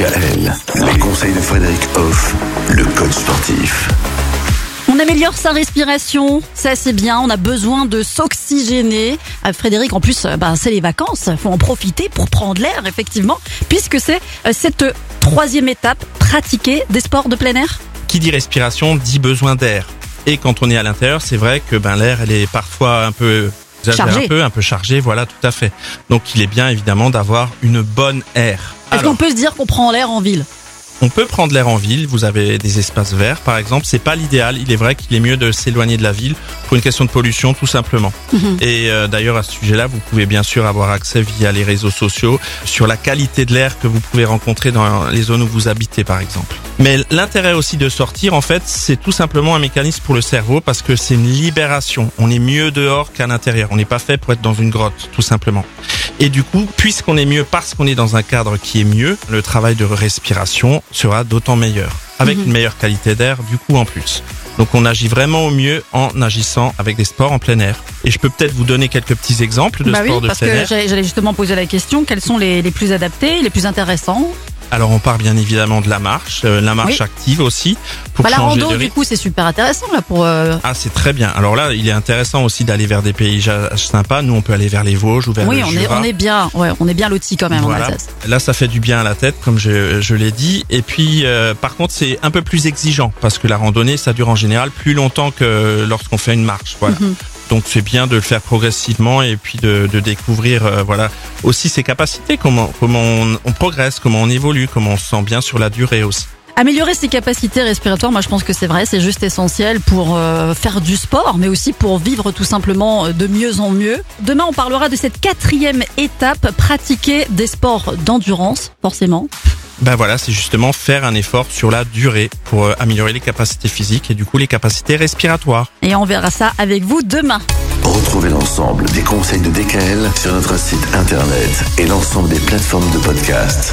DKL, les conseils de Frédéric Hoff, le coach sportif. On améliore sa respiration, ça c'est bien, on a besoin de s'oxygéner. Ah, Frédéric, en plus, euh, bah, c'est les vacances, faut en profiter pour prendre l'air, effectivement, puisque c'est euh, cette troisième étape, pratiquer des sports de plein air. Qui dit respiration dit besoin d'air. Et quand on est à l'intérieur, c'est vrai que ben l'air, elle est parfois un peu Chargée. un peu, un peu chargé, voilà, tout à fait. Donc il est bien évidemment d'avoir une bonne air. Est-ce qu'on peut se dire qu'on prend l'air en ville? On peut prendre l'air en ville, vous avez des espaces verts par exemple, c'est pas l'idéal, il est vrai qu'il est mieux de s'éloigner de la ville pour une question de pollution tout simplement. Mhm. Et euh, d'ailleurs à ce sujet-là, vous pouvez bien sûr avoir accès via les réseaux sociaux sur la qualité de l'air que vous pouvez rencontrer dans les zones où vous habitez par exemple. Mais l'intérêt aussi de sortir en fait, c'est tout simplement un mécanisme pour le cerveau parce que c'est une libération. On est mieux dehors qu'à l'intérieur. On n'est pas fait pour être dans une grotte tout simplement. Et du coup, puisqu'on est mieux parce qu'on est dans un cadre qui est mieux, le travail de respiration sera d'autant meilleur, avec Mhm. une meilleure qualité d'air du coup en plus. Donc on agit vraiment au mieux en agissant avec des sports en plein air. Et je peux peut-être vous donner quelques petits exemples de Bah oui, sports de parce plein que air. j'allais j'allais justement poser la question, quels sont les, les plus adaptés, les plus intéressants Alors on part bien évidemment de la marche, euh, la marche Oui. active aussi pour bah, La changer rando, de du coup, c'est super intéressant là pour... euh, Ah c'est très bien. Alors là, il est intéressant aussi d'aller vers des paysages sympas. Nous, on peut aller vers les Vosges ou vers Oui, le on Jura. on est bien, ouais, on est bien lotis quand même en. Alsace. Là, ça fait du bien à la tête, comme je, je l'ai dit. Et puis, euh, par contre, c'est un peu plus exigeant parce que la randonnée, ça dure en général plus longtemps que lorsqu'on fait une marche. Voilà. Mhm. Donc, c'est bien de le faire progressivement et puis de, de découvrir, euh, voilà, aussi ses capacités, comment comment on, on progresse, comment on évolue, comment on se sent bien sur la durée aussi. Améliorer ses capacités respiratoires, moi je pense que c'est vrai, c'est juste essentiel pour euh, faire du sport, mais aussi pour vivre tout simplement euh, de mieux en mieux. Demain, on parlera de cette quatrième étape, pratiquer des sports d'endurance, forcément. Ben voilà, c'est justement faire un effort sur la durée pour euh, améliorer les capacités physiques et du coup les capacités respiratoires. Et on verra ça avec vous demain. Retrouvez l'ensemble des conseils de DKL sur notre site internet et l'ensemble des plateformes de podcast.